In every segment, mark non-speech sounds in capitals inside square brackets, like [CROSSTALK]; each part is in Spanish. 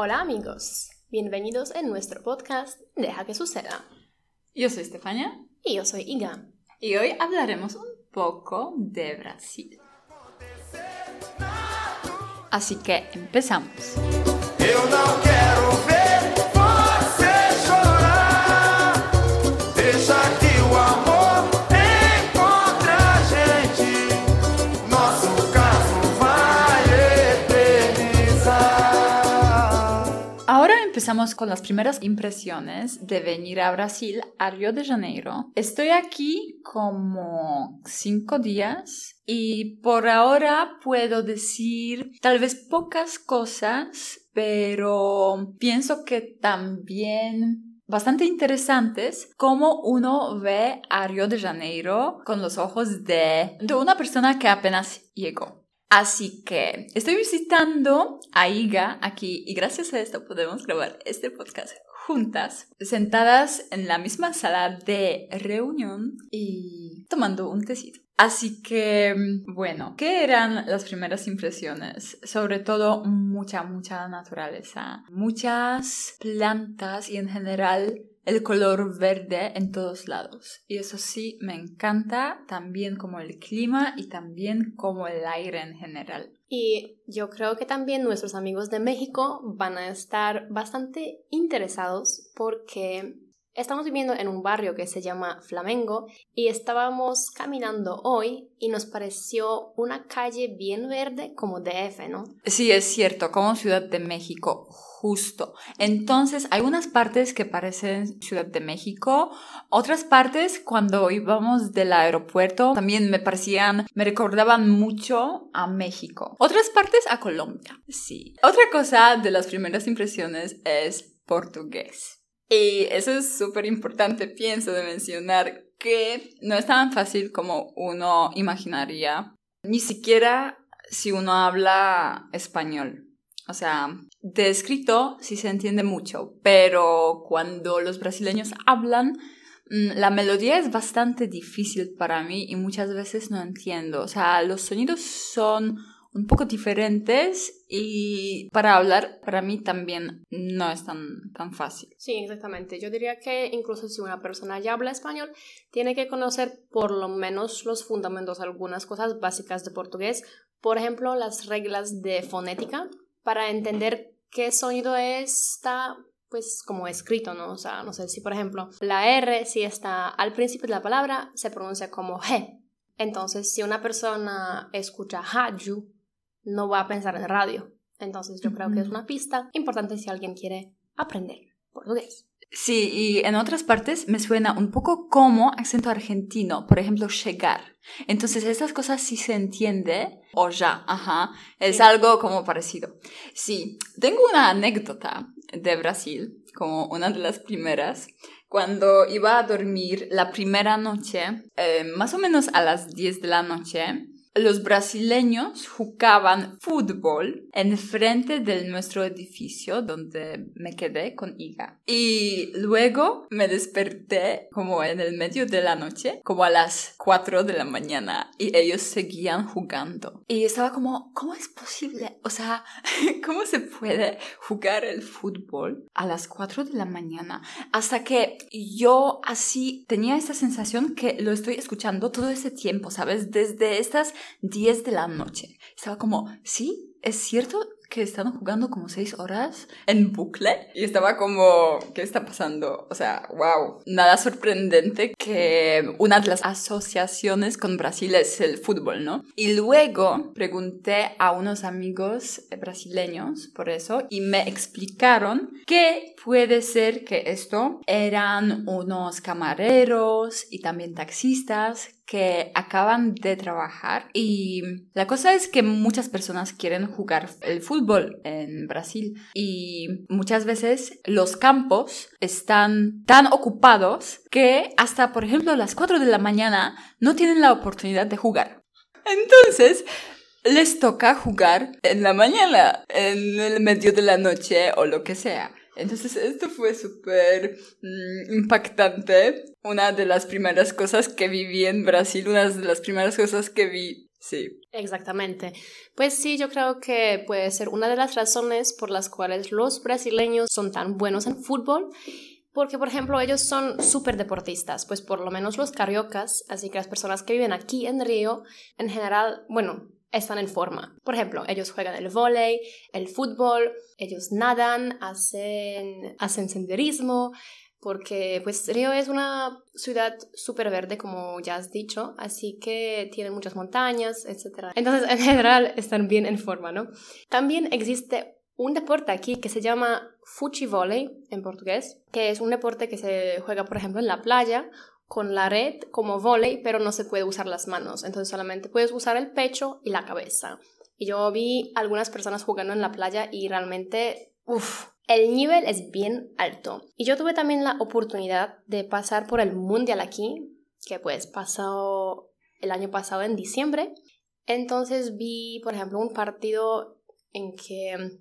Hola amigos, bienvenidos en nuestro podcast Deja que suceda. Yo soy Estefania Y yo soy Iga. y hoy hablaremos un poco de Brasil. Así que empezamos. Eu não quero empezamos con las primeras impresiones de venir a Brasil, a Río de Janeiro. Estoy aquí como cinco días y por ahora puedo decir tal vez pocas cosas, pero pienso que también bastante interesantes cómo uno ve a Río de Janeiro con los ojos de, de una persona que apenas llegó. Así que estoy visitando a Iga aquí y gracias a esto podemos grabar este podcast juntas, sentadas en la misma sala de reunión y tomando un tecito. Así que, bueno, ¿qué eran las primeras impresiones? Sobre todo mucha, mucha naturaleza, muchas plantas y en general el color verde en todos lados. Y eso sí, me encanta también como el clima y también como el aire en general. Y yo creo que también nuestros amigos de México van a estar bastante interesados porque estamos viviendo en un barrio que se llama Flamengo y estábamos caminando hoy y nos pareció una calle bien verde como DF, ¿no? Sí, es cierto, como Ciudad de México, justo. Entonces, hay unas partes que parecen Ciudad de México, otras partes cuando íbamos del aeropuerto también me parecían, me recordaban mucho a México. Otras partes a Colombia, sí. Otra cosa de las primeras impresiones es portugués. Y eso es súper importante, pienso, de mencionar que no es tan fácil como uno imaginaría, ni siquiera si uno habla español. O sea, de escrito sí se entiende mucho, pero cuando los brasileños hablan, mm, la melodía es bastante difícil para mí y muchas veces no entiendo. O sea, los sonidos son un poco diferentes y para hablar para mí también no es tan, tan fácil. Sí, exactamente. Yo diría que incluso si una persona ya habla español, tiene que conocer por lo menos los fundamentos, algunas cosas básicas de portugués. Por ejemplo, las reglas de fonética para entender qué sonido está pues como escrito, ¿no? O sea, no sé si por ejemplo la R si está al principio de la palabra se pronuncia como G. Entonces, si una persona escucha haju, no va a pensar en radio. Entonces, yo creo que es una pista importante si alguien quiere aprender portugués. Sí, y en otras partes me suena un poco como acento argentino, por ejemplo, llegar. Entonces, estas cosas sí se entiende, o ya, ajá, es Sí. algo como parecido. Sí, tengo una anécdota de Brasil, como una de las primeras. Cuando iba a dormir la primera noche, eh, más o menos a las 10 de la noche, los brasileños jugaban fútbol en frente de nuestro edificio donde me quedé con Iga. Y luego me desperté como en el medio de la noche, como a las 4 de la mañana, y ellos seguían jugando. Y estaba como, ¿cómo es posible? O sea, [LAUGHS] ¿cómo se puede jugar el fútbol a las 4 de la mañana? Hasta que yo así tenía esta sensación que lo estoy escuchando todo ese tiempo, ¿sabes? Desde estas 10 de la noche. Estaba como, sí, es cierto que están jugando como 6 horas en bucle. Y estaba como, ¿qué está pasando? O sea, wow. Nada sorprendente que una de las asociaciones con Brasil es el fútbol, ¿no? Y luego pregunté a unos amigos brasileños por eso y me explicaron que puede ser que esto eran unos camareros y también taxistas que acaban de trabajar y la cosa es que muchas personas quieren jugar el fútbol en Brasil y muchas veces los campos están tan ocupados que hasta por ejemplo las 4 de la mañana no tienen la oportunidad de jugar. Entonces, les toca jugar en la mañana, en el medio de la noche o lo que sea. Entonces esto fue súper mm, impactante. Una de las primeras cosas que viví en Brasil, una de las primeras cosas que vi Sí. Exactamente. Pues sí, yo creo que puede ser una de las razones por las cuales los brasileños son tan buenos en fútbol. Porque, por ejemplo, ellos son súper deportistas, pues por lo menos los cariocas, así que las personas que viven aquí en Río, en general, bueno, están en forma. Por ejemplo, ellos juegan el vóley, el fútbol, ellos nadan, hacen, hacen senderismo, porque pues Río es una ciudad súper verde, como ya has dicho, así que tiene muchas montañas, etc. Entonces, en general, están bien en forma, ¿no? También existe un deporte aquí que se llama fuchivole en portugués, que es un deporte que se juega, por ejemplo, en la playa con la red como volei, pero no se puede usar las manos, entonces solamente puedes usar el pecho y la cabeza. Y yo vi algunas personas jugando en la playa y realmente, uff, el nivel es bien alto. Y yo tuve también la oportunidad de pasar por el mundial aquí, que pues pasó el año pasado en diciembre. Entonces vi, por ejemplo, un partido en que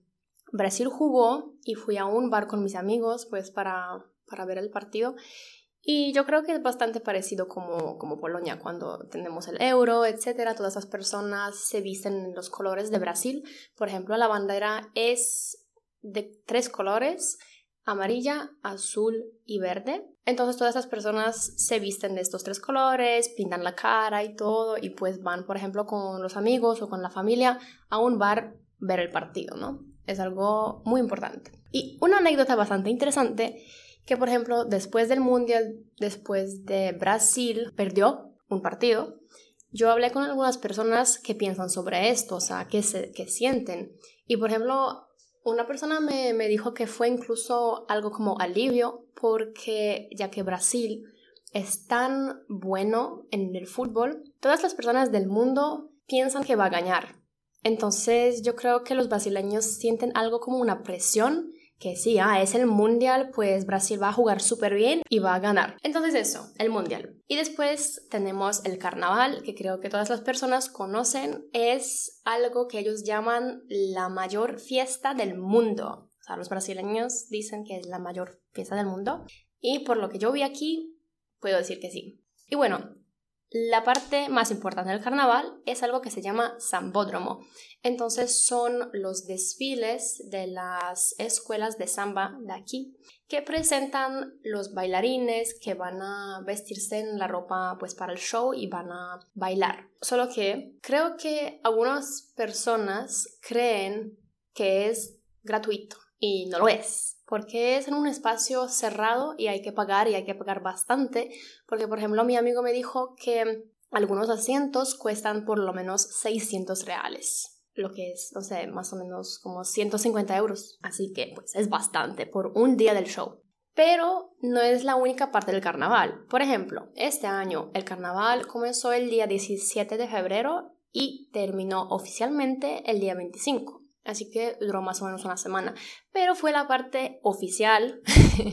Brasil jugó y fui a un bar con mis amigos pues para, para ver el partido. Y yo creo que es bastante parecido como, como Polonia, cuando tenemos el euro, etcétera. Todas las personas se visten en los colores de Brasil. Por ejemplo, la bandera es de tres colores, amarilla, azul y verde. Entonces todas esas personas se visten de estos tres colores, pintan la cara y todo, y pues van, por ejemplo, con los amigos o con la familia a un bar ver el partido, ¿no? Es algo muy importante. Y una anécdota bastante interesante, que por ejemplo, después del Mundial, después de Brasil, perdió un partido, yo hablé con algunas personas que piensan sobre esto, o sea, que, se, que sienten. Y por ejemplo, una persona me, me dijo que fue incluso algo como alivio porque ya que Brasil es tan bueno en el fútbol, todas las personas del mundo piensan que va a ganar. Entonces yo creo que los brasileños sienten algo como una presión que sí, ah, es el mundial, pues Brasil va a jugar súper bien y va a ganar. Entonces eso, el mundial. Y después tenemos el carnaval, que creo que todas las personas conocen, es algo que ellos llaman la mayor fiesta del mundo. O sea, los brasileños dicen que es la mayor fiesta del mundo. Y por lo que yo vi aquí, puedo decir que sí. Y bueno, la parte más importante del carnaval es algo que se llama sambódromo. Entonces son los desfiles de las escuelas de samba de aquí que presentan los bailarines que van a vestirse en la ropa pues para el show y van a bailar. Solo que creo que algunas personas creen que es gratuito y no lo es porque es en un espacio cerrado y hay que pagar y hay que pagar bastante, porque por ejemplo mi amigo me dijo que algunos asientos cuestan por lo menos 600 reales, lo que es, no sé, más o menos como 150 euros, así que pues es bastante por un día del show. Pero no es la única parte del carnaval. Por ejemplo, este año el carnaval comenzó el día 17 de febrero y terminó oficialmente el día 25 así que duró más o menos una semana. Pero fue la parte oficial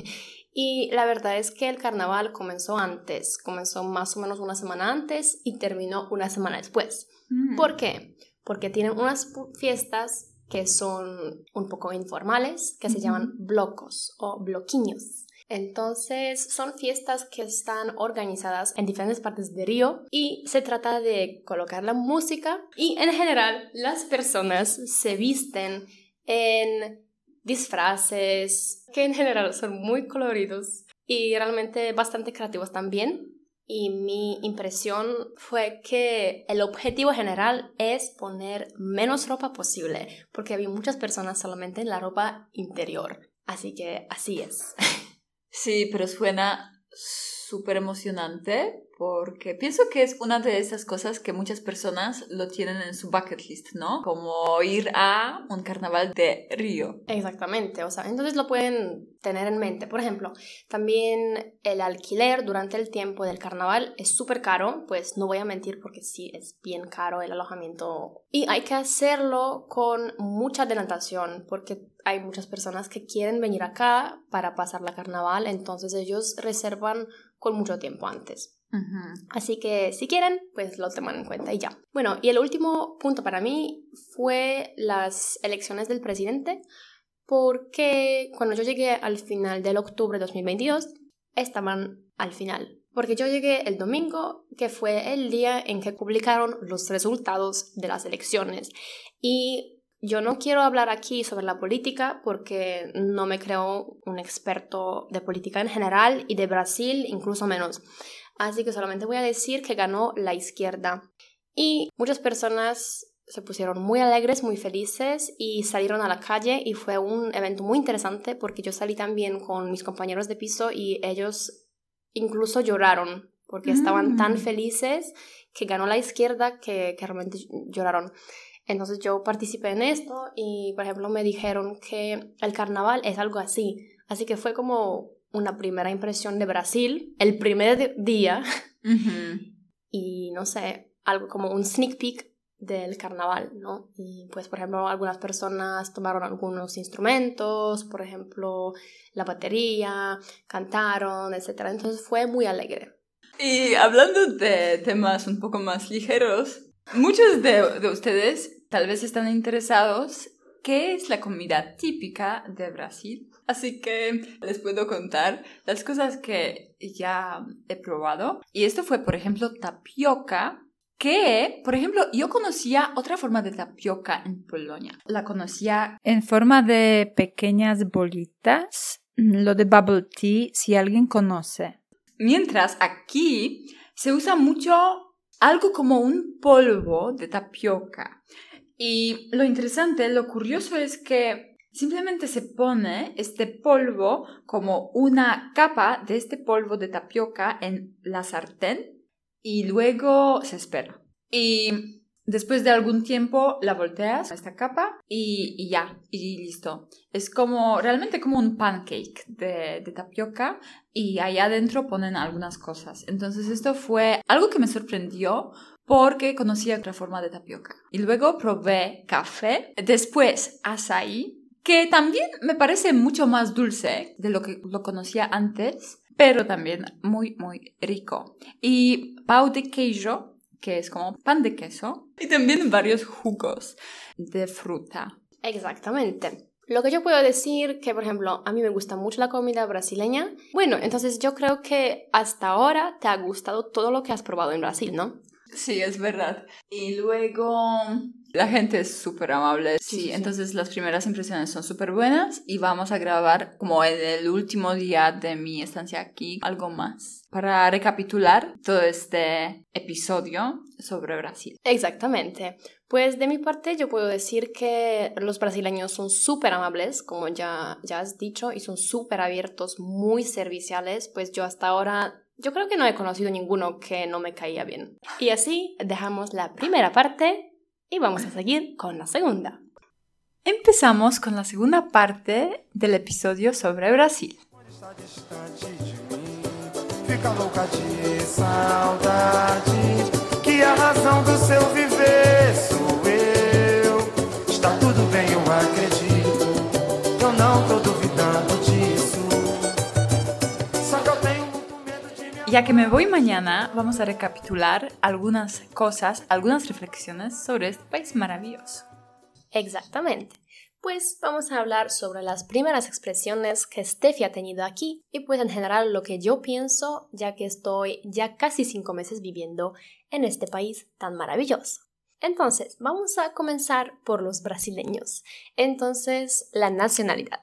[LAUGHS] y la verdad es que el carnaval comenzó antes, comenzó más o menos una semana antes y terminó una semana después. Mm. ¿Por qué? Porque tienen unas fiestas que son un poco informales, que se llaman blocos o bloquiños. Entonces son fiestas que están organizadas en diferentes partes de Río y se trata de colocar la música y en general las personas se visten en disfraces que en general son muy coloridos y realmente bastante creativos también. Y mi impresión fue que el objetivo general es poner menos ropa posible, porque había muchas personas solamente en la ropa interior. Así que así es. [LAUGHS] Sí, pero suena súper emocionante porque pienso que es una de esas cosas que muchas personas lo tienen en su bucket list, ¿no? Como ir a un carnaval de Río. Exactamente, o sea, entonces lo pueden tener en mente. Por ejemplo, también el alquiler durante el tiempo del carnaval es súper caro, pues no voy a mentir porque sí es bien caro el alojamiento y hay que hacerlo con mucha adelantación porque hay muchas personas que quieren venir acá para pasar la carnaval, entonces ellos reservan con mucho tiempo antes. Así que si quieren, pues lo toman en cuenta y ya. Bueno, y el último punto para mí fue las elecciones del presidente, porque cuando yo llegué al final del octubre de 2022, estaban al final. porque yo llegué el domingo, que fue el día en que publicaron los resultados de las elecciones. Y yo no quiero hablar aquí sobre la política porque no me creo un experto de política en general y de Brasil incluso menos. Así que solamente voy a decir que ganó la izquierda. Y muchas personas se pusieron muy alegres, muy felices y salieron a la calle y fue un evento muy interesante porque yo salí también con mis compañeros de piso y ellos incluso lloraron porque estaban tan Mm. felices que ganó la izquierda que, que realmente lloraron. Entonces yo participé en esto y, por ejemplo, me dijeron que el carnaval es algo así. Así que fue como una primera impresión de Brasil, el primer día, y no sé, algo como un sneak peek del carnaval, ¿no? Y pues, por ejemplo, algunas personas tomaron algunos instrumentos, por ejemplo, la batería, cantaron, etc. Entonces fue muy alegre. Y hablando de temas un poco más ligeros, muchos de, de ustedes tal vez están interesados qué es la comida típica de Brasil. Así que les puedo contar las cosas que ya he probado. Y esto fue, por ejemplo, tapioca, que, por ejemplo, yo conocía otra forma de tapioca en Polonia. La conocía En forma de pequeñas bolitas, lo de bubble tea, si alguien conoce. Mientras aquí se usa mucho algo como un polvo de tapioca. Y lo interesante, lo curioso es que simplemente se pone este polvo como una capa de este polvo de tapioca en la sartén y luego se espera. Y después de algún tiempo la volteas a esta capa y, ya, y listo. Es como realmente como un pancake de, de tapioca y allá adentro ponen algunas cosas. Entonces esto fue algo que me sorprendió porque conocía otra forma de tapioca. Y luego probé café, después açaí, que también me parece mucho más dulce de lo que lo conocía antes, pero también muy, muy rico. Y pau de queijo, que es como pan de queso, y también varios jugos de fruta. Exactamente. Lo que yo puedo decir que, por ejemplo, a mí me gusta mucho la comida brasileña. Bueno, entonces yo creo que hasta ahora te ha gustado todo lo que has probado en Brasil, ¿no? Sí, es verdad. Y luego la gente es súper amable. Sí, Sí, sí, sí. entonces las primeras impresiones son súper buenas y vamos a grabar como en el último día de mi estancia aquí algo más para recapitular todo este episodio sobre Brasil. Exactamente. Pues de mi parte yo puedo decir que los brasileños son súper amables, como ya, ya has dicho, y son súper abiertos, muy serviciales. Pues yo hasta ahora, yo creo que no he conocido ninguno que no me caía bien. Y así dejamos la primera parte y vamos a seguir con la segunda. Empezamos con la segunda parte del episodio sobre Brasil. Está tudo bem, eu acredito. Eu não tô Ya que me voy mañana, vamos a recapitular algunas cosas, algunas reflexiones sobre este país maravilloso. Exactamente. Pues vamos a hablar sobre las primeras expresiones que Steffi ha tenido aquí y pues en general lo que yo pienso ya que estoy ya casi cinco meses viviendo en este país tan maravilloso. Entonces, vamos a comenzar por los brasileños. Entonces, la nacionalidad.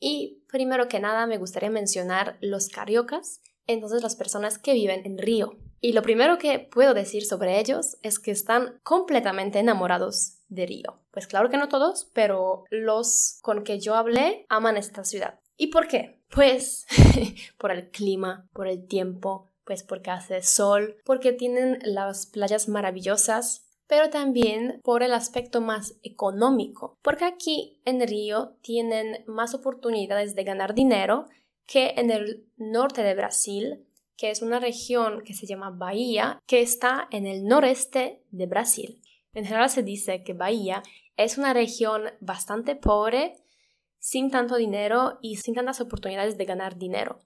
Y primero que nada me gustaría mencionar los cariocas, entonces las personas que viven en Río. Y lo primero que puedo decir sobre ellos es que están completamente enamorados de Río. Pues claro que no todos, pero los con que yo hablé aman esta ciudad. ¿Y por qué? Pues [LAUGHS] por el clima, por el tiempo, pues porque hace sol, porque tienen las playas maravillosas, pero también por el aspecto más económico, porque aquí en Río tienen más oportunidades de ganar dinero que en el norte de Brasil, que es una región que se llama Bahía, que está en el noreste de Brasil. En general se dice que Bahía es una región bastante pobre, sin tanto dinero y sin tantas oportunidades de ganar dinero.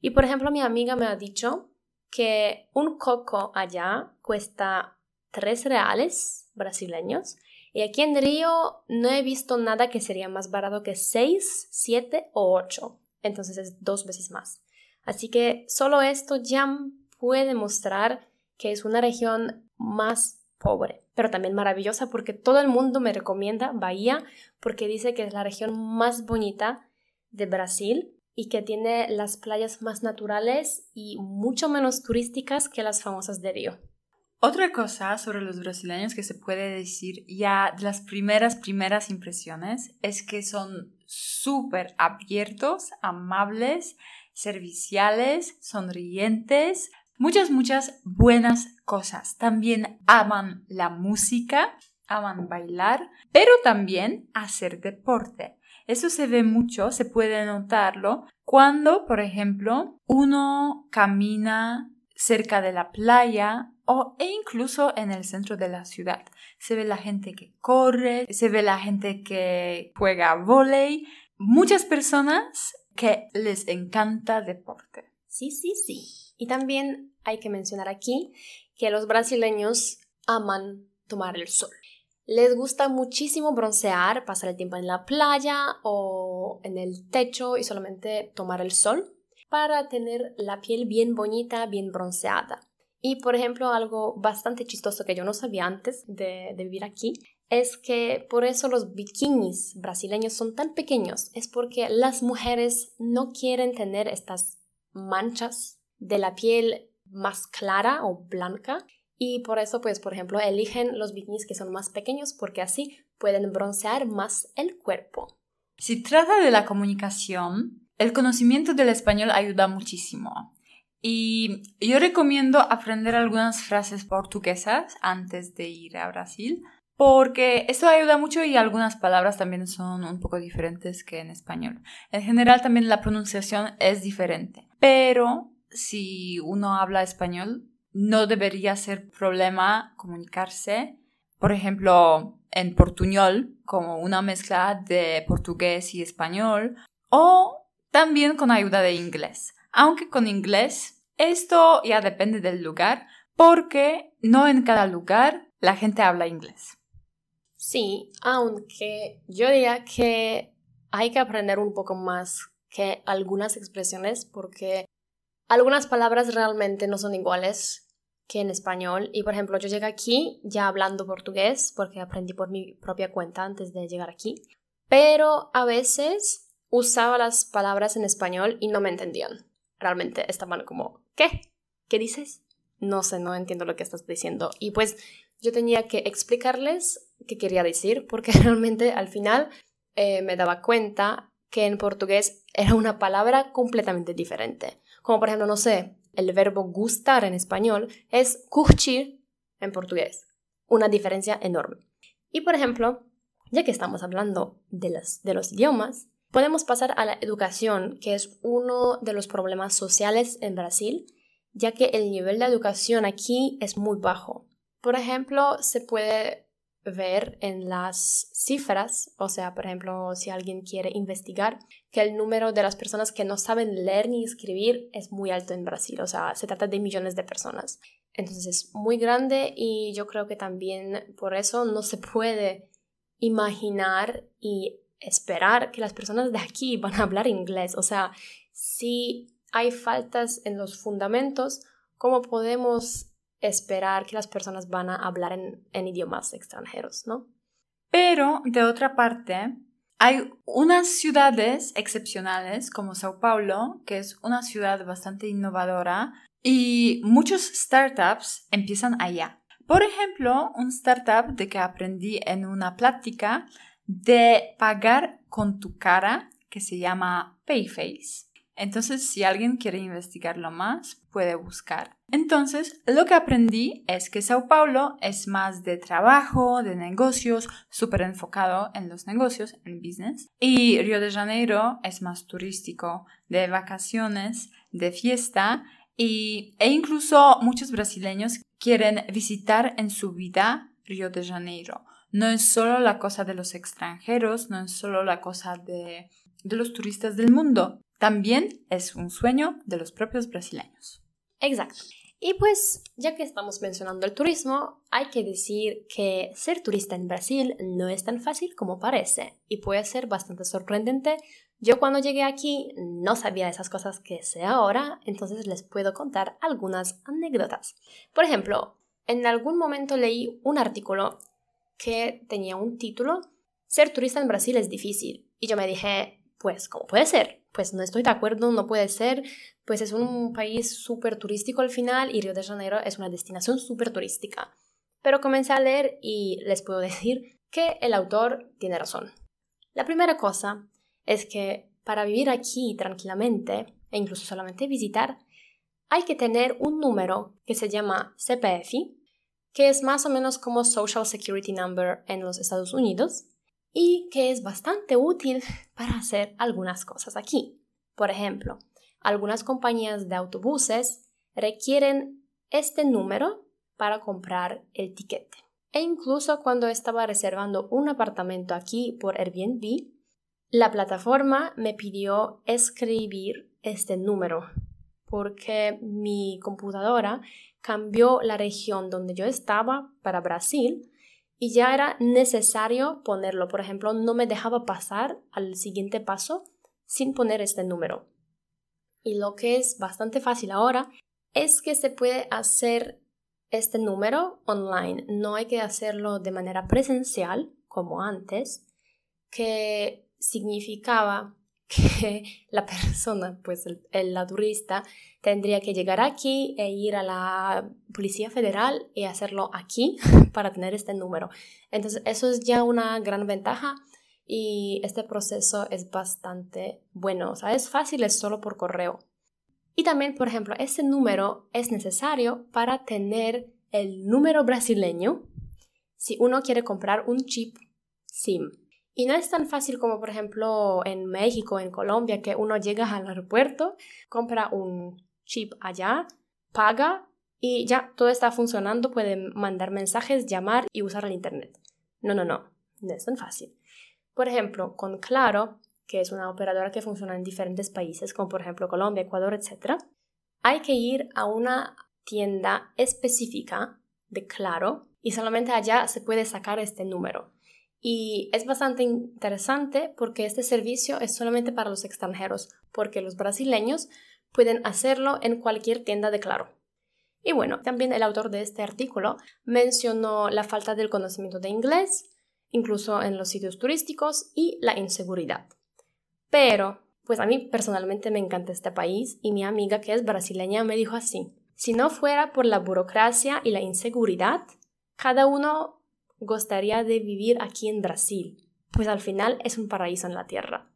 Y por ejemplo, mi amiga me ha dicho que un coco allá cuesta 3 reales brasileños y aquí en Río no he visto nada que sería más barato que 6, 7 o 8. Entonces es dos veces más. Así que solo esto ya puede mostrar que es una región más pobre, pero también maravillosa porque todo el mundo me recomienda Bahía porque dice que es la región más bonita de Brasil y que tiene las playas más naturales y mucho menos turísticas que las famosas de Río. Otra cosa sobre los brasileños que se puede decir ya de las primeras, primeras impresiones es que son súper abiertos, amables, serviciales, sonrientes, muchas, muchas buenas cosas. También aman la música, aman bailar, pero también hacer deporte. Eso se ve mucho, se puede notarlo cuando, por ejemplo, uno camina cerca de la playa o, e incluso en el centro de la ciudad. Se ve la gente que corre, se ve la gente que juega volei, muchas personas que les encanta deporte. Sí, sí, sí. Y también hay que mencionar aquí que los brasileños aman tomar el sol. Les gusta muchísimo broncear, pasar el tiempo en la playa o en el techo y solamente tomar el sol para tener la piel bien bonita, bien bronceada. Y por ejemplo, algo bastante chistoso que yo no sabía antes de, de, vivir aquí es que por eso los bikinis brasileños son tan pequeños. Es porque las mujeres no quieren tener estas manchas de la piel más clara o blanca y por eso, pues, por ejemplo, eligen los bikinis que son más pequeños porque así pueden broncear más el cuerpo. Si trata de la comunicación, el conocimiento del español ayuda muchísimo. Y yo recomiendo aprender algunas frases portuguesas antes de ir a Brasil, porque eso ayuda mucho y algunas palabras también son un poco diferentes que en español. En general también la pronunciación es diferente, pero si uno habla español, no debería ser problema comunicarse, por ejemplo, en portuñol, como una mezcla de portugués y español, o también con ayuda de inglés. Aunque con inglés, esto ya depende del lugar, porque no en cada lugar la gente habla inglés. Sí, aunque yo diría que hay que aprender un poco más que algunas expresiones porque algunas palabras realmente no son iguales que en español. Y por ejemplo, yo llegué aquí ya hablando portugués porque aprendí por mi propia cuenta antes de llegar aquí. Pero a veces usaba las palabras en español y no me entendían. Realmente estaban como, ¿qué? ¿Qué dices? No sé, no entiendo lo que estás diciendo. Y pues yo tenía que explicarles qué quería decir porque [LAUGHS] realmente al final eh, me daba cuenta que en portugués era una palabra completamente diferente. Como por ejemplo, no sé, el verbo gustar en español es curtir en portugués. Una diferencia enorme. Y por ejemplo, ya que estamos hablando de, de los idiomas, podemos pasar a la educación, que es uno de los problemas sociales en Brasil, ya que el nivel de educación aquí es muy bajo. Por ejemplo, se puede ver en las cifras, o sea, por ejemplo, si alguien quiere investigar, que el número de las personas que no saben leer ni escribir es muy alto en Brasil, o sea, se trata de millones de personas. Entonces es muy grande y yo creo que también por eso no se puede imaginar y esperar que las personas de aquí [LAUGHS] van a hablar inglés. O sea, si hay faltas en los fundamentos, ¿cómo podemos esperar que las personas van a hablar en, idiomas extranjeros, ¿no? Pero, de otra parte, hay unas ciudades excepcionales como Sao Paulo, que es una ciudad bastante innovadora, y muchos startups empiezan allá. Por ejemplo, un startup de que aprendí en una plática de pagar con tu cara que se llama Payface. Entonces, si alguien quiere investigarlo más, puede buscar. Entonces, lo que aprendí es que Sao Paulo es más de trabajo, de negocios, súper enfocado en los negocios, en business. Y Río de Janeiro es más turístico, de vacaciones, de fiesta. Y, e incluso muchos brasileños quieren visitar en su vida Río de Janeiro. No es solo la cosa de los extranjeros, no es solo la cosa de, de los turistas del mundo también es un sueño de los propios brasileños. Exacto. Y pues, ya que estamos mencionando el turismo, hay que decir que ser turista en Brasil no es tan fácil como parece y puede ser bastante sorprendente Yo cuando llegué aquí no sabía esas cosas que sé ahora, entonces les puedo contar algunas anécdotas. Por ejemplo, en algún momento leí un artículo que tenía un título, Ser turista en Brasil es difícil. Y yo me dije, pues, ¿cómo puede ser? Pues no estoy de acuerdo, no puede ser, pues es un país súper turístico al final y Río de Janeiro es una destinación súper turística. Pero comencé a leer y les puedo [LAUGHS] decir que el autor tiene razón. La primera cosa es que para vivir aquí tranquilamente e incluso solamente visitar, hay que tener un número que se llama CPF, que es más o menos como Social Security Number en los Estados Unidos y que es bastante útil [LAUGHS] para hacer algunas cosas aquí. Por ejemplo, algunas compañías de autobuses requieren este número para comprar el tiquete. E incluso cuando estaba reservando un apartamento aquí por Airbnb, la plataforma me pidió escribir este número porque mi computadora cambió la región donde yo estaba para Brasil y ya era necesario ponerlo. Por ejemplo, no me dejaba pasar al siguiente paso sin poner este número. Y lo que es bastante fácil ahora es que se puede hacer este número online. No hay que hacerlo de manera presencial como antes, que significaba que [LAUGHS] la persona, pues el, la turista, tendría que llegar aquí e ir a la Policía Federal y hacerlo aquí [LAUGHS] para tener este número. Entonces, eso es ya una gran ventaja y este proceso es bastante bueno. O sea, es fácil, es solo por correo. Y también, por ejemplo, este número es necesario para tener el número brasileño si uno quiere comprar un chip SIM. Y no es tan fácil como, por ejemplo, en México, en Colombia, que uno llega al aeropuerto, compra un chip allá, paga y ya todo está funcionando, puede mandar mensajes, llamar y usar el Internet. No, no, no, no es tan fácil. Por ejemplo, con Claro, que es una operadora que funciona en diferentes países, como por ejemplo Colombia, Ecuador, etc., hay que ir a una tienda específica de Claro y solamente allá se puede sacar este número. Y es bastante interesante porque este servicio es solamente para los extranjeros, porque los brasileños pueden hacerlo en cualquier tienda de Claro. Y bueno, también el autor de este artículo mencionó la falta del conocimiento de inglés, incluso en los sitios turísticos, y la inseguridad. Pero, pues a mí personalmente me encanta este país y mi amiga que es brasileña me dijo así, si no fuera por la burocracia y la inseguridad, cada uno gustaría de vivir aquí en Brasil, pues al final es un paraíso en la tierra.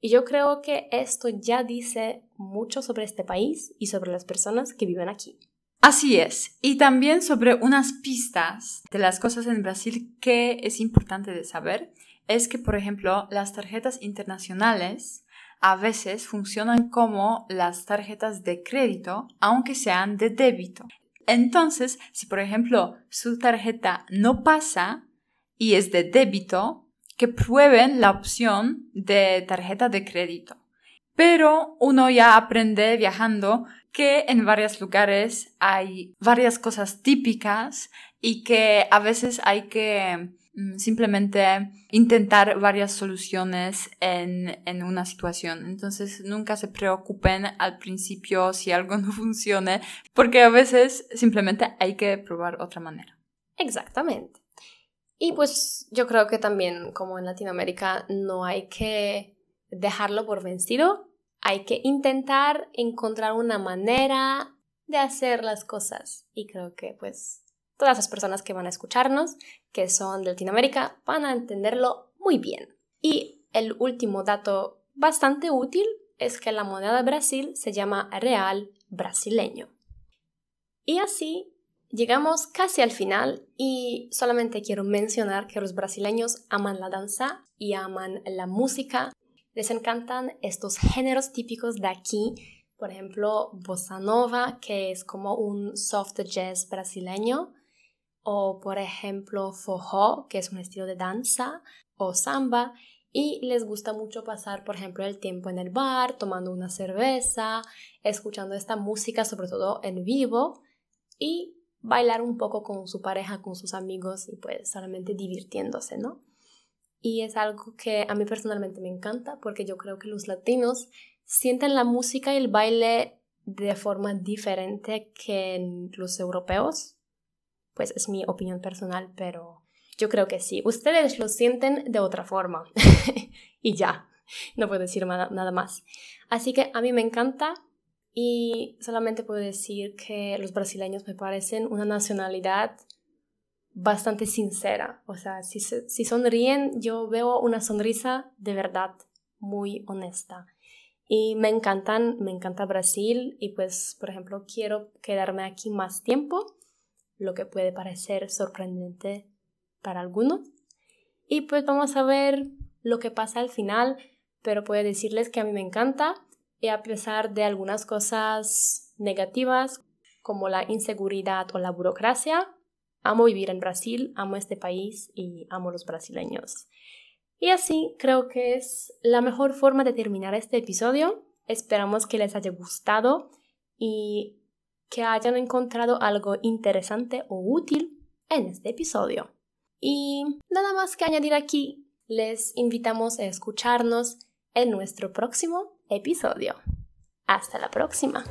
Y yo creo que esto ya dice mucho sobre este país y sobre las personas que viven aquí. Así es, y también sobre unas pistas de las cosas en Brasil que es importante de saber, es que, por ejemplo, las tarjetas internacionales a veces funcionan como las tarjetas de crédito, aunque sean de débito. Entonces, si por ejemplo su tarjeta no pasa y es de débito, que prueben la opción de tarjeta de crédito. Pero uno ya aprende viajando que en varios lugares hay varias cosas típicas y que a veces hay que simplemente intentar varias soluciones en, en, una situación. Entonces nunca se preocupen al principio si algo [LAUGHS] no funcione, porque a veces simplemente hay que probar otra manera. Exactamente. Y pues yo creo que también como en Latinoamérica no hay que dejarlo por vencido, hay que intentar encontrar una manera de hacer las cosas. Y creo que pues todas las personas que van a escucharnos, que son de Latinoamérica, van a entenderlo muy bien. Y el último dato bastante útil es que la moneda de Brasil se llama real brasileño. Y así llegamos casi al final y solamente quiero mencionar que los brasileños aman la danza y aman la música. Les encantan estos géneros típicos de aquí, por ejemplo, bossa nova, que es como un soft jazz brasileño, o por ejemplo forró, que es un estilo de danza, o samba, y les gusta mucho pasar, por ejemplo, el tiempo en el bar, tomando una cerveza, escuchando esta música, sobre todo en vivo, y bailar un poco con su pareja, con sus amigos y pues solamente divirtiéndose, ¿no? y es algo que a mí personalmente me encanta porque yo creo que los latinos sienten la música y el baile de forma diferente que los europeos. Pues es mi opinión personal, pero yo creo que sí. Ustedes lo sienten de otra forma. [LAUGHS] y ya, no puedo decir nada más. Así que a mí me encanta y solamente puedo decir que los brasileños me parecen una nacionalidad bastante sincera. O sea, si, si sonríen, yo veo una sonrisa de verdad muy honesta. Y me encantan, me encanta Brasil y pues, por ejemplo, quiero quedarme aquí más tiempo, lo que puede parecer sorprendente para algunos. Y pues vamos a ver lo que pasa al final, pero puedo decirles que a mí me encanta y a pesar de algunas cosas negativas como la inseguridad o la burocracia, amo vivir en Brasil, amo este país y amo los brasileños. Y así creo que es la mejor forma de terminar este episodio. Esperamos que les haya gustado y que hayan encontrado algo interesante o útil en este episodio. Y nada más que añadir aquí, les invitamos a escucharnos en nuestro próximo episodio. Hasta la próxima.